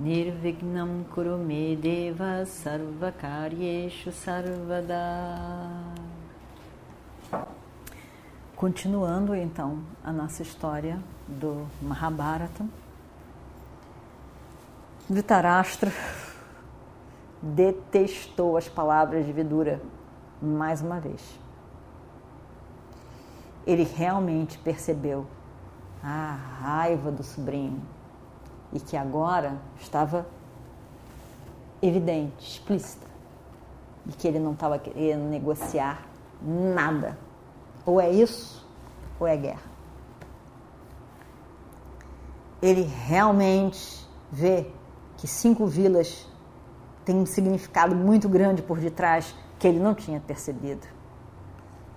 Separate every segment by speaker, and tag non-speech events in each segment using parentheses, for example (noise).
Speaker 1: Nirvignam Kurume Deva Sarvakaryeshu Sarvada. Continuando então a nossa história do Mahabharata, Dhritarashtra detestou as palavras de Vidura mais uma vez. Ele realmente percebeu a raiva do sobrinho e que agora estava evidente, explícita, e que ele não estava querendo negociar nada. Ou é isso, ou é guerra. Ele realmente vê que cinco vilas têm um significado muito grande por detrás que ele não tinha percebido.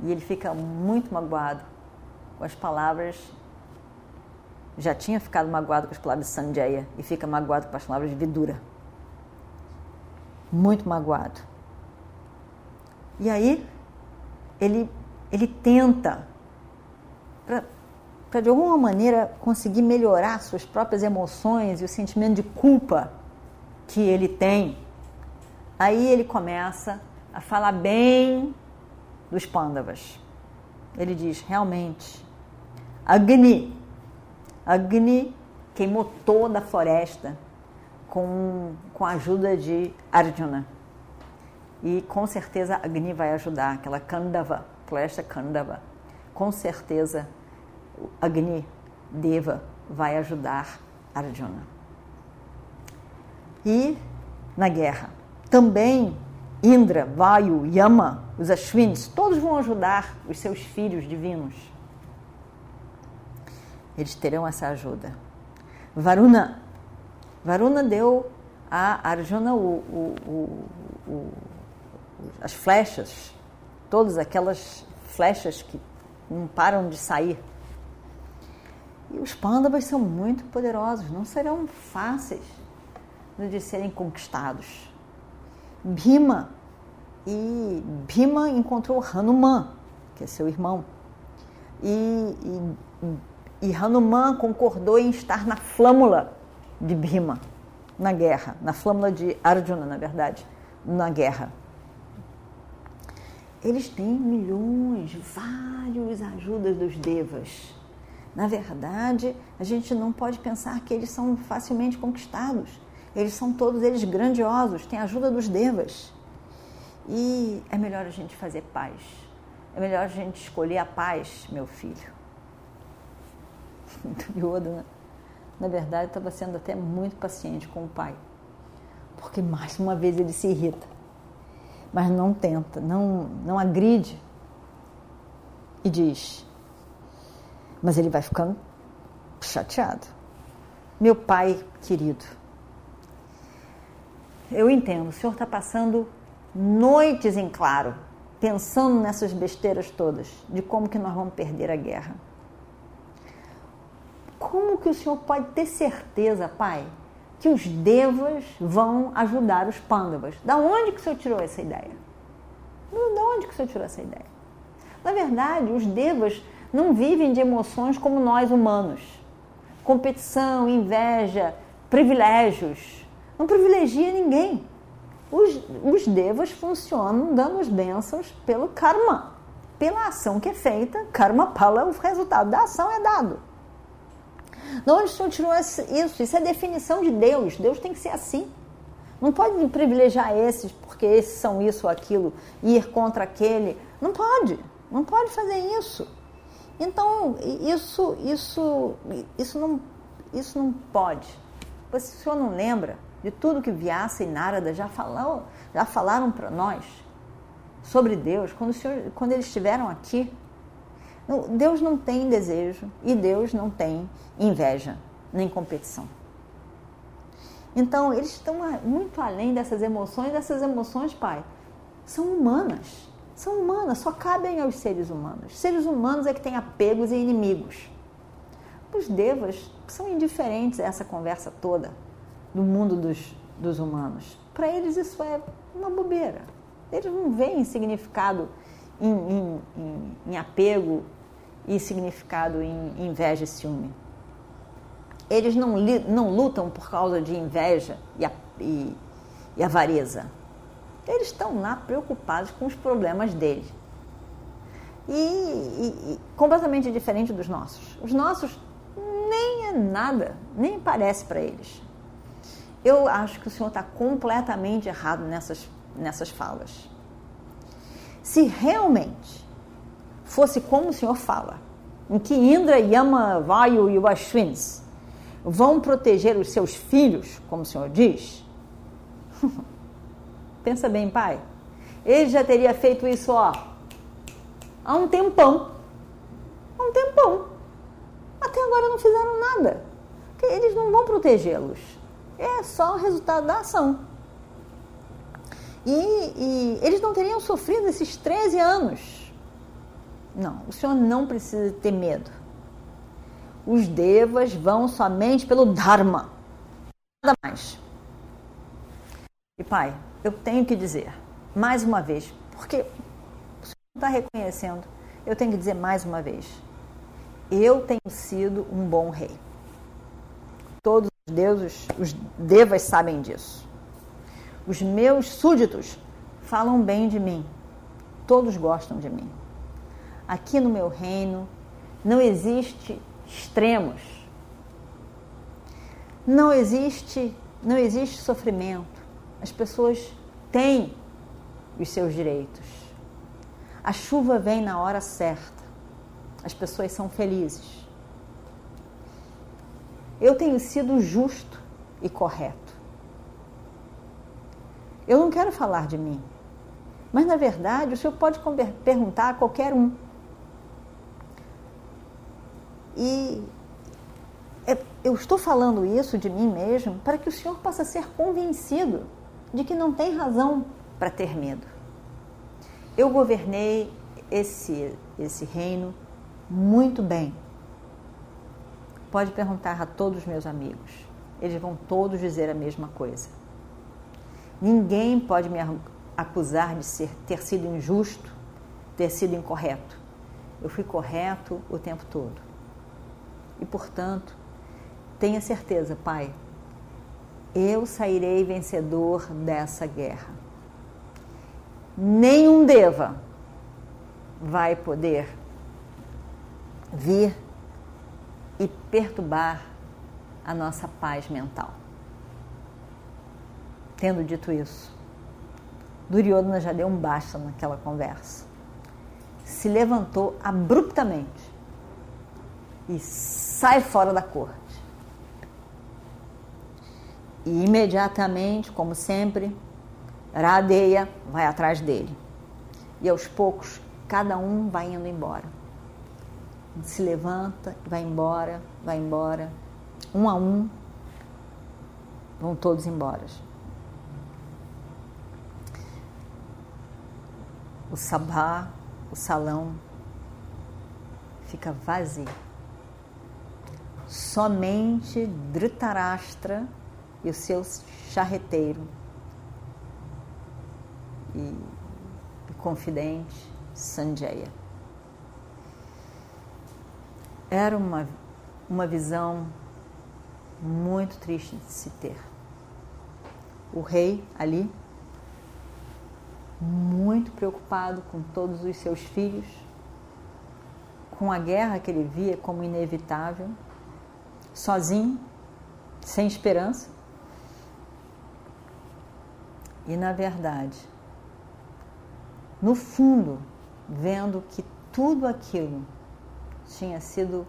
Speaker 1: E ele fica muito magoado com as palavras já tinha ficado magoado com as palavras de Sanjaya e fica magoado com as palavras de Vidura. Muito magoado. E aí ele, ele tenta, para de alguma maneira conseguir melhorar suas próprias emoções e o sentimento de culpa que ele tem. Aí ele começa a falar bem dos Pandavas. Ele diz: realmente, Agni Agni queimou toda a floresta com, com a ajuda de Arjuna. E com certeza Agni vai ajudar, aquela Kandava, floresta Kandava. Com certeza Agni Deva vai ajudar Arjuna. E na guerra, também Indra, Vayu, Yama, os Ashwins, todos vão ajudar os seus filhos divinos eles terão essa ajuda. Varuna. Varuna deu a Arjuna o, o, o, as flechas, todas aquelas flechas que não param de sair. E os pândavas são muito poderosos, não serão fáceis de serem conquistados. Bhima e Bhima encontrou Hanuman, que é seu irmão, e, e e Hanuman concordou em estar na flâmula de Bhima, na guerra, na flâmula de Arjuna, na verdade, na guerra. Eles têm milhões, vários ajudas dos devas. Na verdade, a gente não pode pensar que eles são facilmente conquistados. Eles são todos eles grandiosos, têm ajuda dos devas. E é melhor a gente fazer paz. É melhor a gente escolher a paz, meu filho (laughs) Duryodhana, na verdade, estava sendo até muito paciente com o pai, porque mais uma vez ele se irrita, mas não tenta, não, não agride e diz, mas ele vai ficando chateado. Meu pai querido, eu entendo, o senhor está passando noites em claro, pensando nessas besteiras todas, de como que nós vamos perder a guerra como que o senhor pode ter certeza, pai, que os devas vão ajudar os pândavas? Da onde que o senhor tirou essa ideia? Da onde que o senhor tirou essa ideia? Na verdade, os devas não vivem de emoções como nós humanos. Competição, inveja, privilégios. Não privilegia ninguém. Os, os devas funcionam dando as bênçãos pelo karma. Pela ação que é feita, karma pala, o resultado da ação é dado. De onde o senhor tirou isso? Isso é definição de Deus. Deus tem que ser assim. Não pode privilegiar esses porque esses são isso ou aquilo, ir contra aquele. Não pode. Não pode fazer isso. Então, isso, isso, isso, não, isso não pode. Se o senhor não lembra de tudo que Vyasa e Narada já, falou, já falaram para nós sobre Deus, quando, senhor, quando eles estiveram aqui, Deus não tem desejo e Deus não tem inveja nem competição. Então, eles estão muito além dessas emoções. Essas emoções, pai, são humanas. São humanas, só cabem aos seres humanos. Seres humanos é que têm apegos e inimigos. Os devas são indiferentes a essa conversa toda do mundo dos, dos humanos. Para eles isso é uma bobeira. Eles não veem significado em, em, em, em apego e significado em inveja e ciúme. Eles não, não lutam por causa de inveja e, a, e, e avareza. Eles estão lá preocupados com os problemas deles. E, e, e, completamente diferente dos nossos. Os nossos nem é nada, nem parece para eles. Eu acho que o senhor está completamente errado nessas, nessas falas. Se realmente fosse como o senhor fala, em que Indra, Yama, Vayu e Ashwins vão proteger os seus filhos, como o senhor diz, (laughs) pensa bem, pai, ele já teria feito isso ó, há um tempão. Há um tempão. Até agora não fizeram nada. Porque eles não vão protegê-los é só o resultado da ação. E, e, eles não teriam sofrido esses 13 anos. Não, o senhor não precisa ter medo. Os devas vão somente pelo Dharma. Nada mais. E pai, eu tenho que dizer, mais uma vez, porque o senhor não está reconhecendo, eu tenho que dizer mais uma vez. Eu tenho sido um bom rei. Todos os deuses, os devas sabem disso. Os meus súditos falam bem de mim. Todos gostam de mim. Aqui no meu reino não existe extremos. Não existe, não existe sofrimento. As pessoas têm os seus direitos. A chuva vem na hora certa. As pessoas são felizes eu tenho sido justo e correto. Eu não quero falar de mim, mas na verdade o senhor pode perguntar a qualquer um. E é, eu estou falando isso de mim mesmo para que o senhor possa ser convencido de que não tem razão para ter medo. Eu governei esse, esse reino muito bem Pode perguntar a todos os meus amigos. Eles vão todos dizer a mesma coisa. Ninguém pode me acusar de ser, ter sido injusto, ter sido incorreto. Eu fui correto o tempo todo. E, portanto, tenha certeza, Pai, eu sairei vencedor dessa guerra. Nenhum deva vai poder vir e perturbar a nossa paz mental. Tendo dito isso, Duryodhana já deu um basta naquela conversa. Se levantou abruptamente e sai fora da corte. E imediatamente, como sempre, Radeia vai atrás dele. E aos poucos, cada um vai indo embora se levanta, vai embora, vai embora. Um a um, vão todos embora. O sabá, o salão, fica vazio. Somente Dhritarashtra e o seu charreteiro e, confidente Sanjaya. Era uma, uma visão muito triste de se ter. O rei ali, muito preocupado com todos os seus filhos, com a guerra que ele via como inevitável, sozinho, sem esperança. E na verdade, no fundo, vendo que tudo aquilo tinha sido.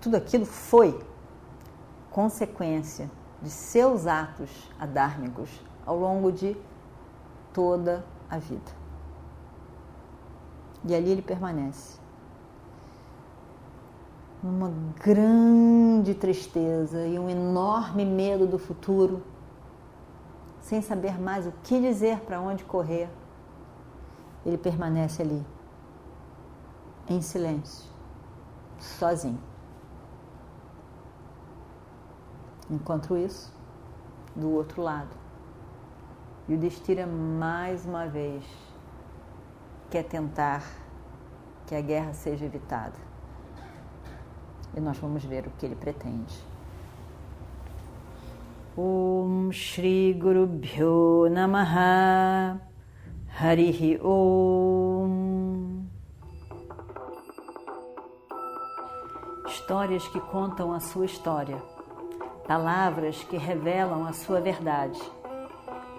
Speaker 1: Tudo aquilo foi consequência de seus atos adármicos ao longo de toda a vida. E ali ele permanece. uma grande tristeza e um enorme medo do futuro, sem saber mais o que dizer, para onde correr, ele permanece ali, em silêncio, sozinho. Enquanto isso, do outro lado, e o Destira mais uma vez quer tentar que a guerra seja evitada. E nós vamos ver o que ele pretende. Om Shri Guru Bhyo Namaha Harihi Om Histórias que contam a sua história, palavras que revelam a sua verdade.